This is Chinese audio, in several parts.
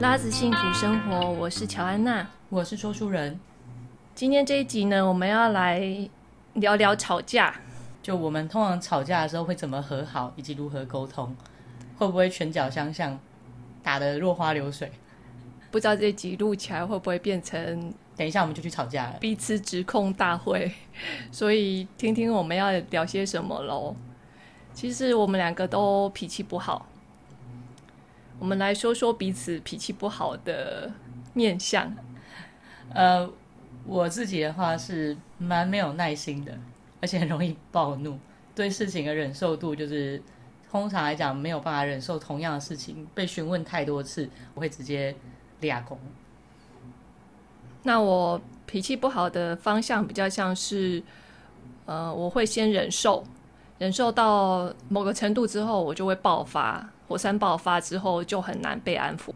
拉子幸福生活，我是乔安娜，我是说书人。今天这一集呢，我们要来聊聊吵架。就我们通常吵架的时候会怎么和好，以及如何沟通，会不会拳脚相向，打得落花流水？不知道这一集录起来会不会变成？等一下我们就去吵架了，彼此指控大会。所以听听我们要聊些什么喽。其实我们两个都脾气不好。我们来说说彼此脾气不好的面相。呃，我自己的话是蛮没有耐心的，而且很容易暴怒，对事情的忍受度就是通常来讲没有办法忍受同样的事情被询问太多次，我会直接俩攻。那我脾气不好的方向比较像是，呃，我会先忍受，忍受到某个程度之后，我就会爆发。火山爆发之后就很难被安抚。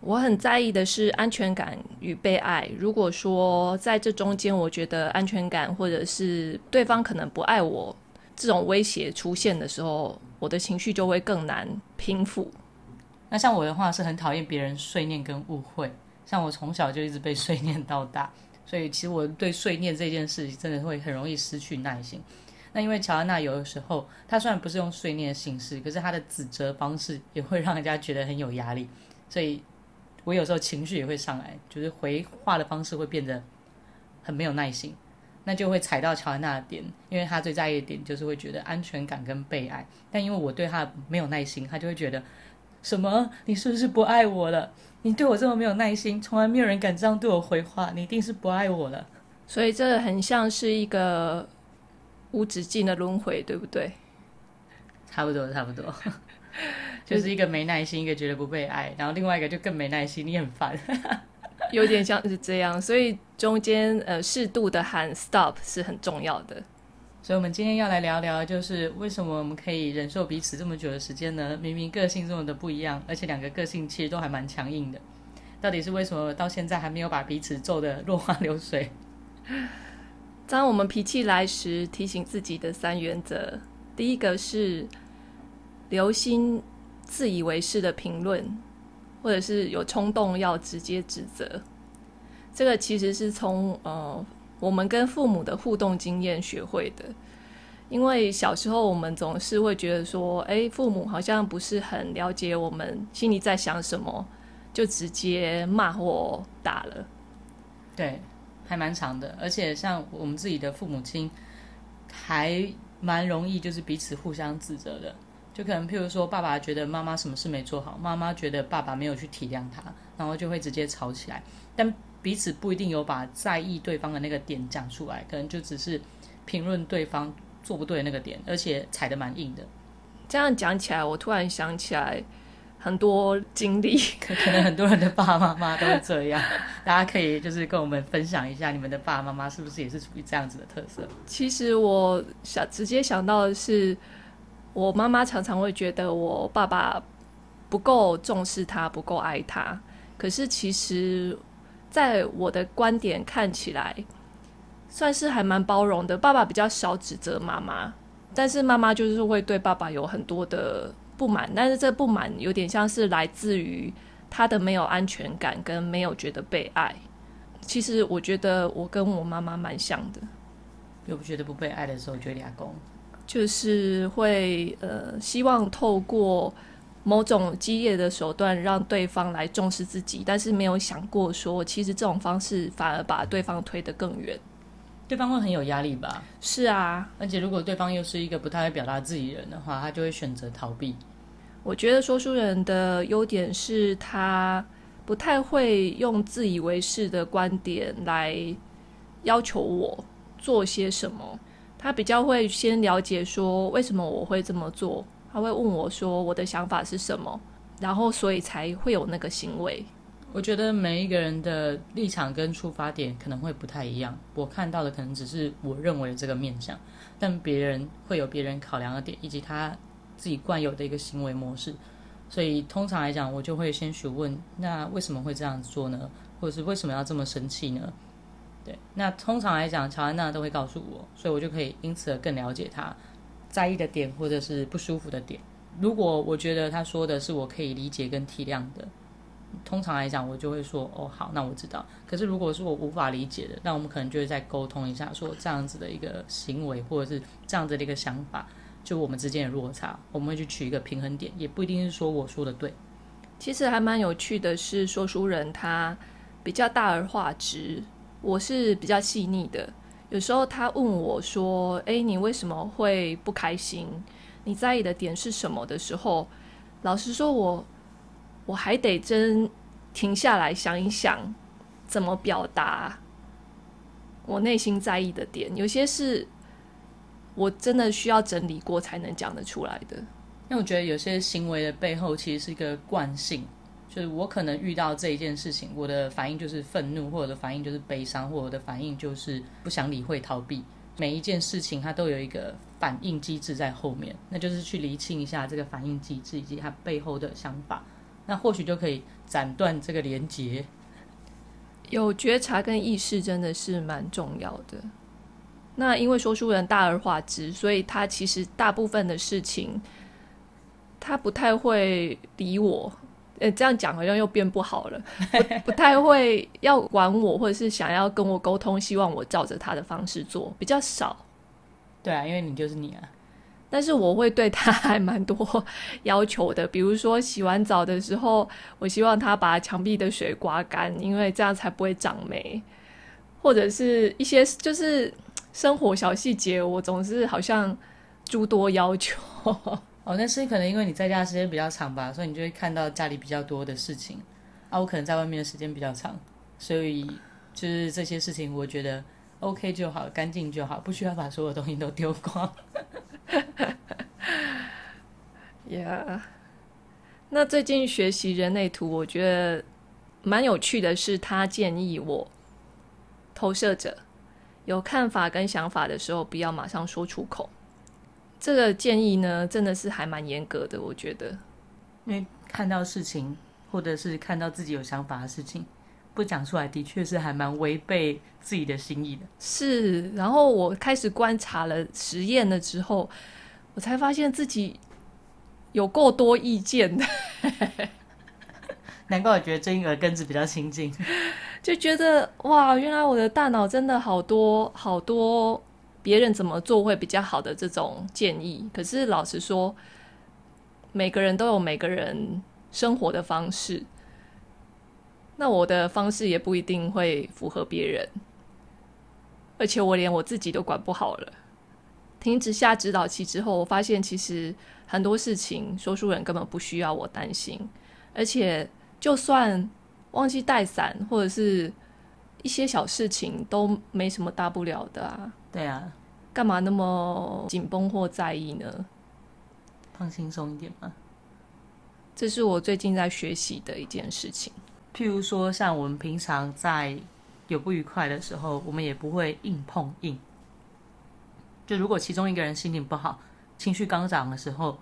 我很在意的是安全感与被爱。如果说在这中间，我觉得安全感或者是对方可能不爱我这种威胁出现的时候，我的情绪就会更难平复。那像我的话是很讨厌别人碎念跟误会。像我从小就一直被碎念到大，所以其实我对碎念这件事情真的会很容易失去耐心。那因为乔安娜有的时候，她虽然不是用碎念的形式，可是她的指责方式也会让人家觉得很有压力，所以我有时候情绪也会上来，就是回话的方式会变得很没有耐心，那就会踩到乔安娜的点，因为她最在意的点就是会觉得安全感跟被爱，但因为我对她没有耐心，她就会觉得什么？你是不是不爱我了？你对我这么没有耐心，从来没有人敢这样对我回话，你一定是不爱我了。所以这很像是一个。无止境的轮回，对不对？差不多，差不多，就是一个没耐心，一个觉得不被爱，然后另外一个就更没耐心，你很烦，有点像是这样。所以中间呃适度的喊 stop 是很重要的。所以我们今天要来聊聊，就是为什么我们可以忍受彼此这么久的时间呢？明明个性这么的不一样，而且两个个性其实都还蛮强硬的，到底是为什么到现在还没有把彼此揍得落花流水？当我们脾气来时，提醒自己的三原则：第一个是留心自以为是的评论，或者是有冲动要直接指责。这个其实是从呃我们跟父母的互动经验学会的。因为小时候我们总是会觉得说，哎，父母好像不是很了解我们心里在想什么，就直接骂或打了。对。还蛮长的，而且像我们自己的父母亲，还蛮容易就是彼此互相指责的。就可能譬如说，爸爸觉得妈妈什么事没做好，妈妈觉得爸爸没有去体谅他，然后就会直接吵起来。但彼此不一定有把在意对方的那个点讲出来，可能就只是评论对方做不对那个点，而且踩得蛮硬的。这样讲起来，我突然想起来。很多经历，可可能很多人的爸爸妈妈都是这样，大家可以就是跟我们分享一下，你们的爸爸妈妈是不是也是属于这样子的特色？其实我想直接想到的是，我妈妈常常会觉得我爸爸不够重视他，不够爱他。可是其实，在我的观点看起来，算是还蛮包容的。爸爸比较少指责妈妈，但是妈妈就是会对爸爸有很多的。不满，但是这不满有点像是来自于他的没有安全感跟没有觉得被爱。其实我觉得我跟我妈妈蛮像的，有不觉得不被爱的时候就俩攻，就是会呃希望透过某种激烈的手段让对方来重视自己，但是没有想过说其实这种方式反而把对方推得更远。对方会很有压力吧？是啊，而且如果对方又是一个不太会表达自己人的话，他就会选择逃避。我觉得说书人的优点是他不太会用自以为是的观点来要求我做些什么，他比较会先了解说为什么我会这么做，他会问我说我的想法是什么，然后所以才会有那个行为。我觉得每一个人的立场跟出发点可能会不太一样，我看到的可能只是我认为的这个面向，但别人会有别人考量的点以及他。自己惯有的一个行为模式，所以通常来讲，我就会先询问：那为什么会这样子做呢？或者是为什么要这么生气呢？对，那通常来讲，乔安娜都会告诉我，所以我就可以因此而更了解他在意的点或者是不舒服的点。如果我觉得他说的是我可以理解跟体谅的，通常来讲，我就会说哦好，那我知道。可是如果是我无法理解的，那我们可能就会再沟通一下，说这样子的一个行为或者是这样子的一个想法，就我们之间的落差，我们会去取一个平衡点，也不一定是说我说的对。其实还蛮有趣的是，说书人他比较大而化之，我是比较细腻的。有时候他问我说：“诶，你为什么会不开心？你在意的点是什么？”的时候，老实说我。我还得真停下来想一想，怎么表达我内心在意的点。有些是我真的需要整理过才能讲得出来的。因为我觉得有些行为的背后其实是一个惯性，就是我可能遇到这一件事情，我的反应就是愤怒，或者的反应就是悲伤，或者的反应就是不想理会、逃避。每一件事情它都有一个反应机制在后面，那就是去厘清一下这个反应机制以及它背后的想法。那或许就可以斩断这个连结。有觉察跟意识真的是蛮重要的。那因为说书人大而化之，所以他其实大部分的事情，他不太会理我。呃，这样讲好像又变不好了，不，不太会要管我，或者是想要跟我沟通，希望我照着他的方式做，比较少。对啊，因为你就是你啊。但是我会对他还蛮多要求的，比如说洗完澡的时候，我希望他把墙壁的水刮干，因为这样才不会长霉，或者是一些就是生活小细节，我总是好像诸多要求。哦，那是可能因为你在家时间比较长吧，所以你就会看到家里比较多的事情啊。我可能在外面的时间比较长，所以就是这些事情我觉得 OK 就好，干净就好，不需要把所有东西都丢光。Yeah，那最近学习人类图，我觉得蛮有趣的是，他建议我投射者有看法跟想法的时候，不要马上说出口。这个建议呢，真的是还蛮严格的，我觉得，因为看到事情，或者是看到自己有想法的事情，不讲出来，的确是还蛮违背自己的心意的。是，然后我开始观察了实验了之后，我才发现自己有够多意见的。难怪我觉得最近耳根子比较清净，就觉得哇，原来我的大脑真的好多好多别人怎么做会比较好的这种建议。可是老实说，每个人都有每个人生活的方式。那我的方式也不一定会符合别人，而且我连我自己都管不好了。停止下指导期之后，我发现其实很多事情说书人根本不需要我担心，而且就算忘记带伞或者是一些小事情都没什么大不了的啊。对啊，干嘛那么紧绷或在意呢？放轻松一点嘛。这是我最近在学习的一件事情。譬如说，像我们平常在有不愉快的时候，我们也不会硬碰硬。就如果其中一个人心情不好、情绪刚涨的时候，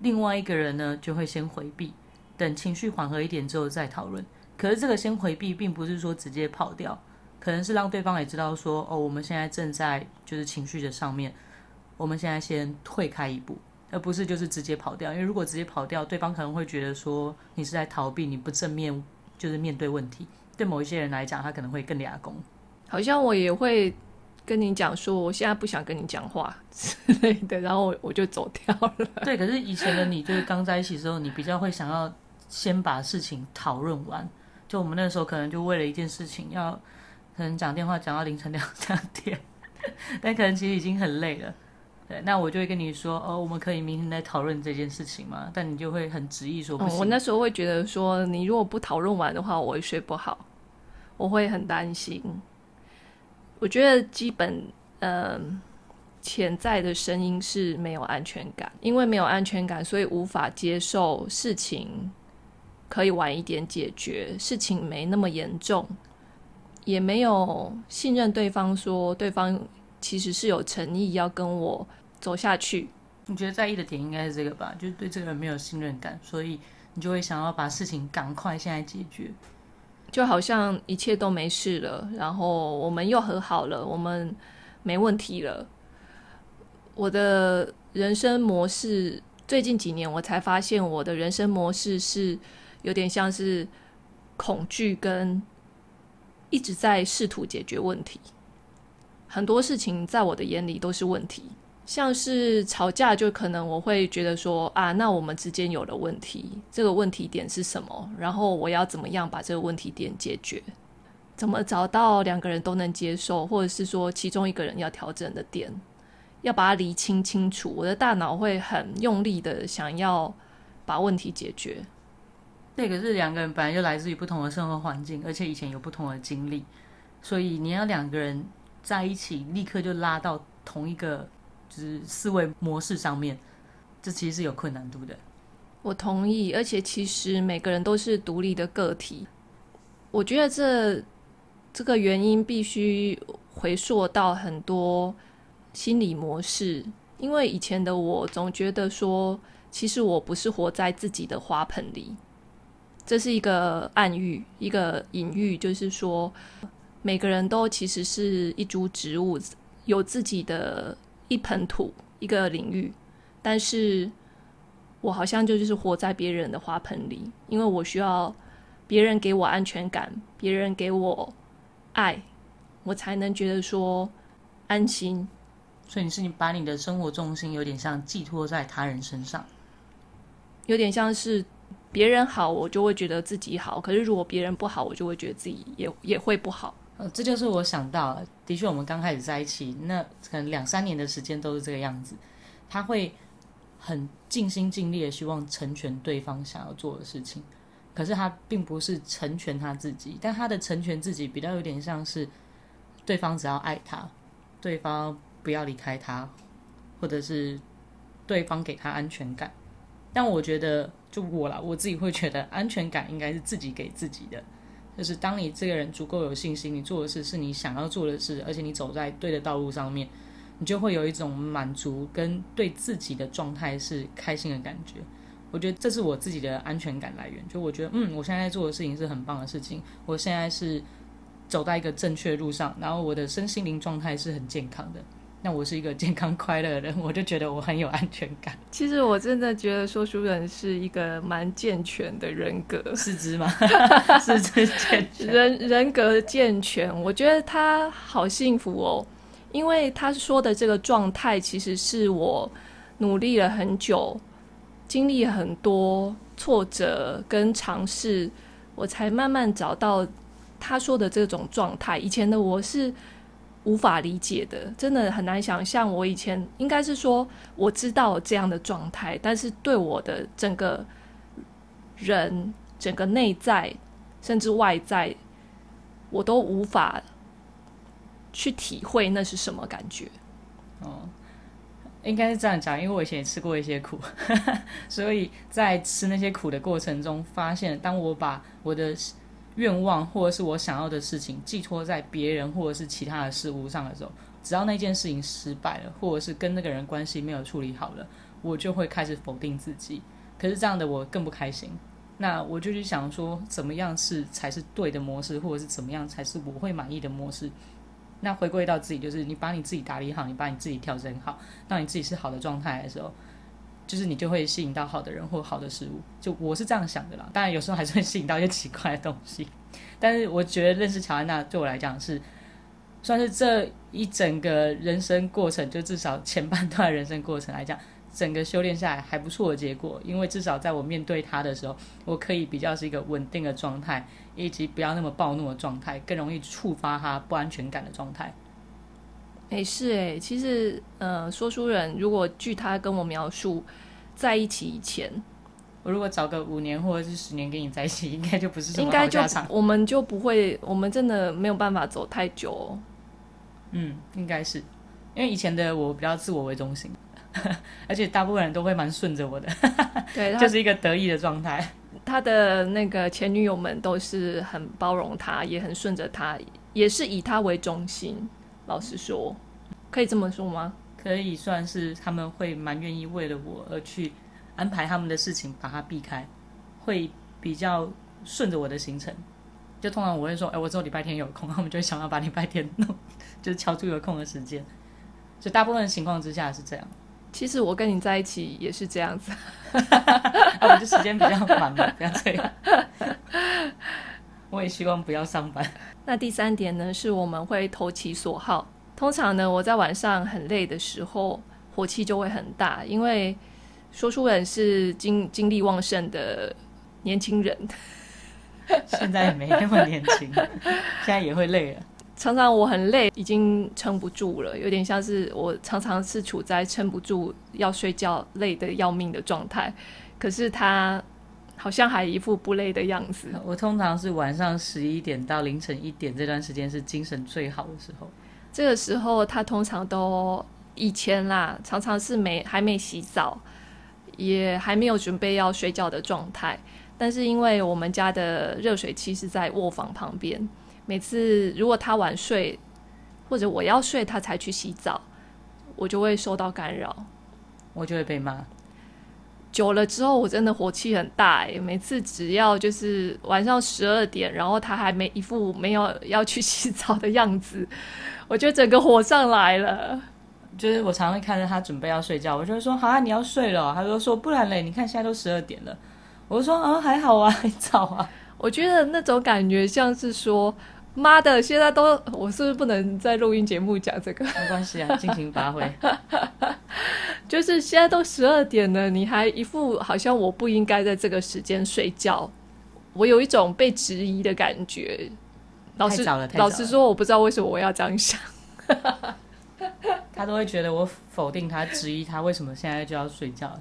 另外一个人呢就会先回避，等情绪缓和一点之后再讨论。可是这个先回避，并不是说直接跑掉，可能是让对方也知道说，哦，我们现在正在就是情绪的上面，我们现在先退开一步。而不是就是直接跑掉，因为如果直接跑掉，对方可能会觉得说你是在逃避，你不正面就是面对问题。对某一些人来讲，他可能会更俩攻。好像我也会跟你讲说，我现在不想跟你讲话 之类的，然后我我就走掉了。对，可是以前的你就是刚在一起的时候，你比较会想要先把事情讨论完。就我们那时候可能就为了一件事情要可能讲电话讲到凌晨两三点，但可能其实已经很累了。对那我就会跟你说，哦，我们可以明天来讨论这件事情嘛？但你就会很执意说不行。我那时候会觉得说，你如果不讨论完的话，我会睡不好，我会很担心。我觉得基本，嗯，潜在的声音是没有安全感，因为没有安全感，所以无法接受事情可以晚一点解决，事情没那么严重，也没有信任对方，说对方其实是有诚意要跟我。走下去，你觉得在意的点应该是这个吧？就是对这个人没有信任感，所以你就会想要把事情赶快现在解决，就好像一切都没事了，然后我们又和好了，我们没问题了。我的人生模式最近几年我才发现，我的人生模式是有点像是恐惧跟一直在试图解决问题。很多事情在我的眼里都是问题，像是吵架，就可能我会觉得说啊，那我们之间有了问题，这个问题点是什么？然后我要怎么样把这个问题点解决？怎么找到两个人都能接受，或者是说其中一个人要调整的点，要把它理清清楚。我的大脑会很用力的想要把问题解决。那个是两个人本来就来自于不同的生活环境，而且以前有不同的经历，所以你要两个人在一起，立刻就拉到同一个就是思维模式上面，这其实是有困难度的。我同意，而且其实每个人都是独立的个体。我觉得这。这个原因必须回溯到很多心理模式，因为以前的我总觉得说，其实我不是活在自己的花盆里，这是一个暗喻，一个隐喻，就是说，每个人都其实是一株植物，有自己的一盆土，一个领域，但是我好像就是活在别人的花盆里，因为我需要别人给我安全感，别人给我。爱，我才能觉得说安心。所以你是你把你的生活重心有点像寄托在他人身上，有点像是别人好，我就会觉得自己好。可是如果别人不好，我就会觉得自己也也会不好。呃，这就是我想到，的确，我们刚开始在一起，那可能两三年的时间都是这个样子。他会很尽心尽力的希望成全对方想要做的事情。可是他并不是成全他自己，但他的成全自己比较有点像是对方只要爱他，对方不要离开他，或者是对方给他安全感。但我觉得，就我啦，我自己会觉得安全感应该是自己给自己的。就是当你这个人足够有信心，你做的事是你想要做的事，而且你走在对的道路上面，你就会有一种满足跟对自己的状态是开心的感觉。我觉得这是我自己的安全感来源，就我觉得，嗯，我现在做的事情是很棒的事情，我现在是走在一个正确路上，然后我的身心灵状态是很健康的，那我是一个健康快乐的人，我就觉得我很有安全感。其实我真的觉得说书人是一个蛮健全的人格，四肢吗？四肢健全，人人格健全，我觉得他好幸福哦，因为他说的这个状态，其实是我努力了很久。经历很多挫折跟尝试，我才慢慢找到他说的这种状态。以前的我是无法理解的，真的很难想象。我以前应该是说我知道这样的状态，但是对我的整个人、整个内在甚至外在，我都无法去体会那是什么感觉。哦。应该是这样讲，因为我以前也吃过一些苦，所以在吃那些苦的过程中，发现当我把我的愿望或者是我想要的事情寄托在别人或者是其他的事物上的时候，只要那件事情失败了，或者是跟那个人关系没有处理好了，我就会开始否定自己。可是这样的我更不开心。那我就去想说，怎么样是才是对的模式，或者是怎么样才是我会满意的模式。那回归到自己，就是你把你自己打理好，你把你自己调整好，当你自己是好的状态的时候，就是你就会吸引到好的人或好的事物。就我是这样想的啦。当然有时候还是会吸引到一些奇怪的东西，但是我觉得认识乔安娜对我来讲是算是这一整个人生过程，就至少前半段人生过程来讲。整个修炼下来还不错的结果，因为至少在我面对他的时候，我可以比较是一个稳定的状态，以及不要那么暴怒的状态，更容易触发他不安全感的状态。诶，是诶，其实，呃，说书人如果据他跟我描述，在一起以前，我如果找个五年或者是十年跟你在一起，应该就不是应该就我们就不会，我们真的没有办法走太久哦。嗯，应该是，因为以前的我比较自我为中心。而且大部分人都会蛮顺着我的，对，就是一个得意的状态。他的那个前女友们都是很包容他，也很顺着他，也是以他为中心。老实说，可以这么说吗？可以算是他们会蛮愿意为了我而去安排他们的事情，把它避开，会比较顺着我的行程。就通常我会说，哎，我只有礼拜天有空，他们就会想要把礼拜天弄，就是敲出有空的时间。就大部分情况之下是这样。其实我跟你在一起也是这样子，我们就时间比较忙嘛，不要这样。我也希望不要上班。那第三点呢，是我们会投其所好。通常呢，我在晚上很累的时候，火气就会很大，因为说书人是精精力旺盛的年轻人，现在也没那么年轻，现在也会累了。常常我很累，已经撑不住了，有点像是我常常是处在撑不住要睡觉、累得要命的状态。可是他好像还一副不累的样子。我通常是晚上十一点到凌晨一点这段时间是精神最好的时候。这个时候他通常都以前啦，常常是没还没洗澡，也还没有准备要睡觉的状态。但是因为我们家的热水器是在卧房旁边。每次如果他晚睡，或者我要睡他才去洗澡，我就会受到干扰，我就会被骂。久了之后，我真的火气很大诶，每次只要就是晚上十二点，然后他还没一副没有要去洗澡的样子，我就整个火上来了。就是我常常会看着他准备要睡觉，我就会说：“好啊，你要睡了。”他就说：“不然嘞，你看现在都十二点了。”我就说：“啊，还好啊，还早啊。”我觉得那种感觉像是说。妈的！现在都我是不是不能在录音节目讲这个？没关系啊，尽情发挥。就是现在都十二点了，你还一副好像我不应该在这个时间睡觉，我有一种被质疑的感觉。老师老实说，我不知道为什么我要这样想。他都会觉得我否定他、质疑他，为什么现在就要睡觉？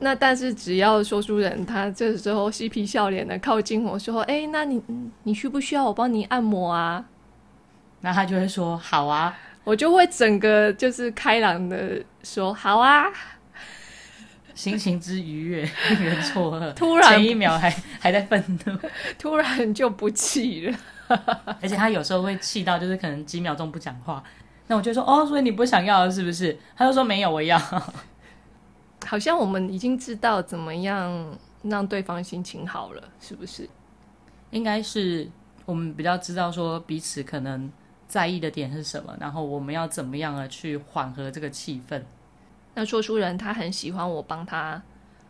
那但是只要说书人他这时候嬉皮笑脸的靠近我说：“哎、欸，那你你需不需要我帮你按摩啊？”那他就会说：“好啊。”我就会整个就是开朗的说：“好啊。”心情之愉悦令人错愕，突然前一秒还还在愤怒，突然就不气了。而且他有时候会气到就是可能几秒钟不讲话，那我就说：“哦，所以你不想要了是不是？”他就说：“没有，我要。”好像我们已经知道怎么样让对方心情好了，是不是？应该是我们比较知道说彼此可能在意的点是什么，然后我们要怎么样的去缓和这个气氛。那说书人他很喜欢我帮他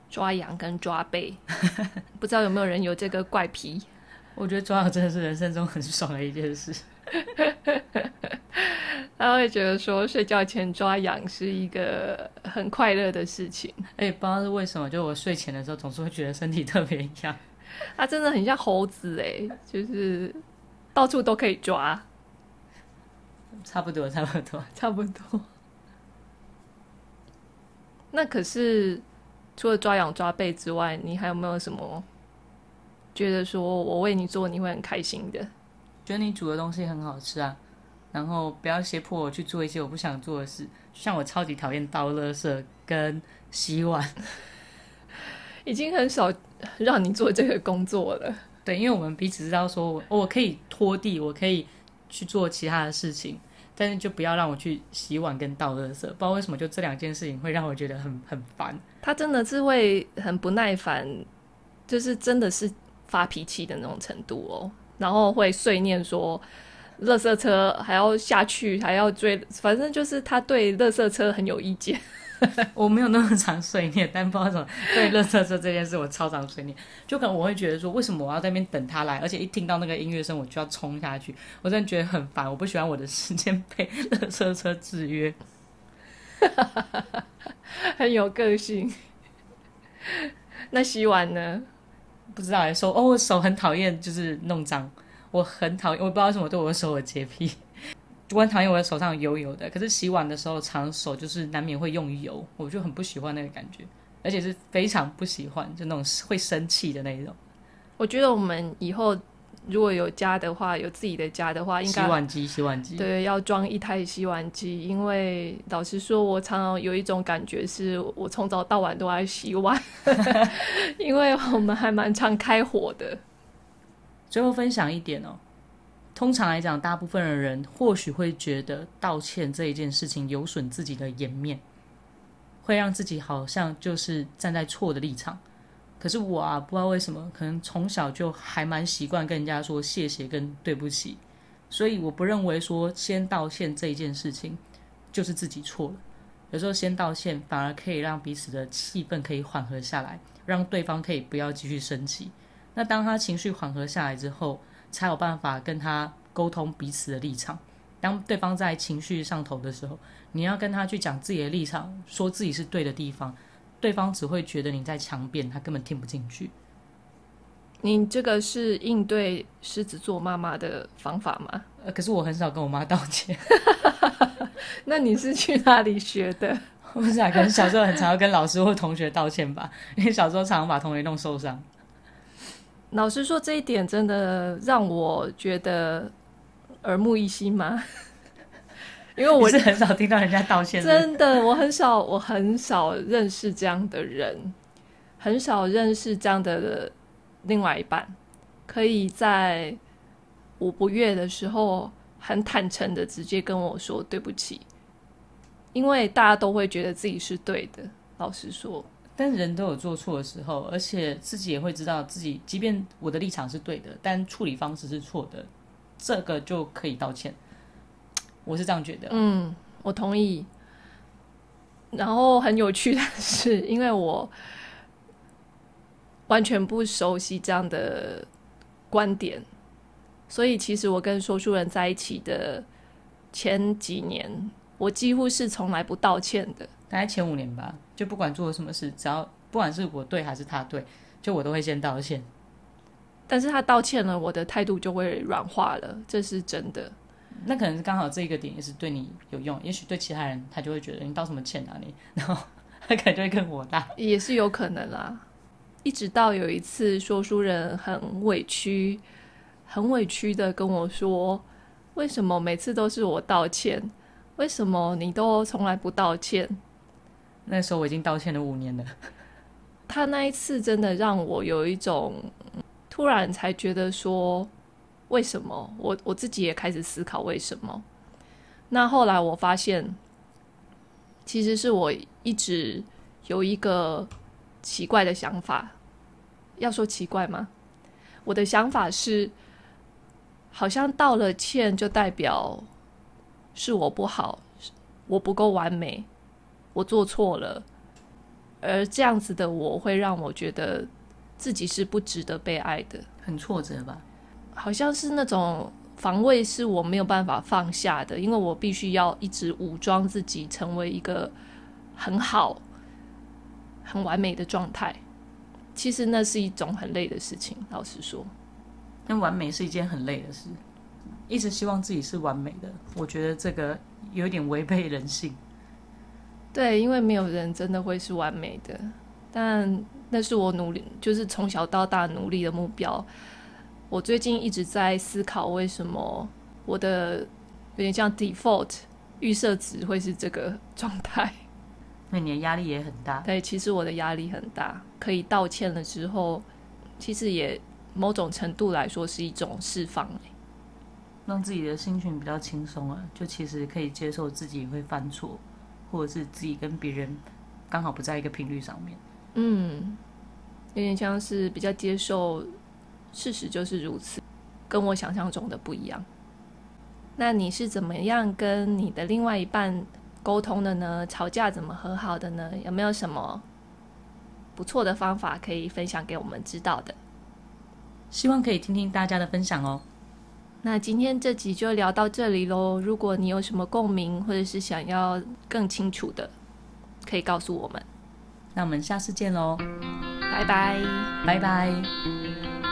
抓羊跟抓背，不知道有没有人有这个怪癖？我觉得抓羊真的是人生中很爽的一件事。他会觉得说睡觉前抓痒是一个很快乐的事情。哎、欸，不知道是为什么，就我睡前的时候总是会觉得身体特别痒。他真的很像猴子哎，就是到处都可以抓。差不多，差不多，差不多。那可是除了抓痒抓背之外，你还有没有什么觉得说我为你做你会很开心的？觉得你煮的东西很好吃啊。然后不要胁迫我去做一些我不想做的事，像我超级讨厌倒垃圾跟洗碗，已经很少让你做这个工作了。对，因为我们彼此知道说我，我可以拖地，我可以去做其他的事情，但是就不要让我去洗碗跟倒垃圾。不知道为什么，就这两件事情会让我觉得很很烦。他真的是会很不耐烦，就是真的是发脾气的那种程度哦，然后会碎念说。垃圾车还要下去，还要追，反正就是他对垃圾车很有意见。我没有那么常碎念，但不知道怎么对垃圾车这件事，我超常碎念。就可能我会觉得说，为什么我要在那边等他来，而且一听到那个音乐声，我就要冲下去。我真的觉得很烦，我不喜欢我的时间被 垃圾车制约。很有个性。那洗碗呢？不知道哎，手哦，我手很讨厌，就是弄脏。我很讨厌，我不知道为什么对我的手有洁癖，我很讨厌我的手上油油的。可是洗碗的时候，常手就是难免会用油，我就很不喜欢那个感觉，而且是非常不喜欢，就那种会生气的那种。我觉得我们以后如果有家的话，有自己的家的话，应该洗碗机，洗碗机，对，要装一台洗碗机。因为老实说，我常常有一种感觉，是我从早到晚都在洗碗，因为我们还蛮常开火的。最后分享一点哦，通常来讲，大部分的人或许会觉得道歉这一件事情有损自己的颜面，会让自己好像就是站在错的立场。可是我啊，不知道为什么，可能从小就还蛮习惯跟人家说谢谢跟对不起，所以我不认为说先道歉这一件事情就是自己错了。有时候先道歉，反而可以让彼此的气氛可以缓和下来，让对方可以不要继续生气。那当他情绪缓和下来之后，才有办法跟他沟通彼此的立场。当对方在情绪上头的时候，你要跟他去讲自己的立场，说自己是对的地方，对方只会觉得你在强辩，他根本听不进去。你这个是应对狮子座妈妈的方法吗？呃，可是我很少跟我妈道歉。那你是去哪里学的？我 不知道，可能小时候很常要跟老师或同学道歉吧，因为小时候常常把同学弄受伤。老实说，这一点真的让我觉得耳目一新吗？因为我是很少听到人家道歉的。真的，我很少，我很少认识这样的人，很少认识这样的另外一半，可以在我不悦的时候，很坦诚的直接跟我说对不起，因为大家都会觉得自己是对的。老实说。但人都有做错的时候，而且自己也会知道自己，即便我的立场是对的，但处理方式是错的，这个就可以道歉。我是这样觉得。嗯，我同意。然后很有趣的是，因为我完全不熟悉这样的观点，所以其实我跟说书人在一起的前几年，我几乎是从来不道歉的。大概前五年吧，就不管做了什么事，只要不管是我对还是他对，就我都会先道歉。但是他道歉了，我的态度就会软化了，这是真的。那可能是刚好这一个点也是对你有用，也许对其他人他就会觉得你道什么歉啊你，然后他可能就会更火大，也是有可能啦。一直到有一次说书人很委屈，很委屈的跟我说，为什么每次都是我道歉？为什么你都从来不道歉？那时候我已经道歉了五年了。他那一次真的让我有一种突然才觉得说，为什么？我我自己也开始思考为什么。那后来我发现，其实是我一直有一个奇怪的想法。要说奇怪吗？我的想法是，好像道了歉就代表是我不好，我不够完美。我做错了，而这样子的我会让我觉得自己是不值得被爱的，很挫折吧？好像是那种防卫是我没有办法放下的，因为我必须要一直武装自己，成为一个很好、很完美的状态。其实那是一种很累的事情，老实说。但完美是一件很累的事，一直希望自己是完美的，我觉得这个有点违背人性。对，因为没有人真的会是完美的，但那是我努力，就是从小到大努力的目标。我最近一直在思考，为什么我的有点像 default 预设值会是这个状态？那你的压力也很大。对，其实我的压力很大。可以道歉了之后，其实也某种程度来说是一种释放，让自己的心情比较轻松啊。就其实可以接受自己会犯错。或者是自己跟别人刚好不在一个频率上面，嗯，有点像是比较接受事实就是如此，跟我想象中的不一样。那你是怎么样跟你的另外一半沟通的呢？吵架怎么和好的呢？有没有什么不错的方法可以分享给我们知道的？希望可以听听大家的分享哦。那今天这集就聊到这里喽。如果你有什么共鸣，或者是想要更清楚的，可以告诉我们。那我们下次见喽，拜拜，拜拜。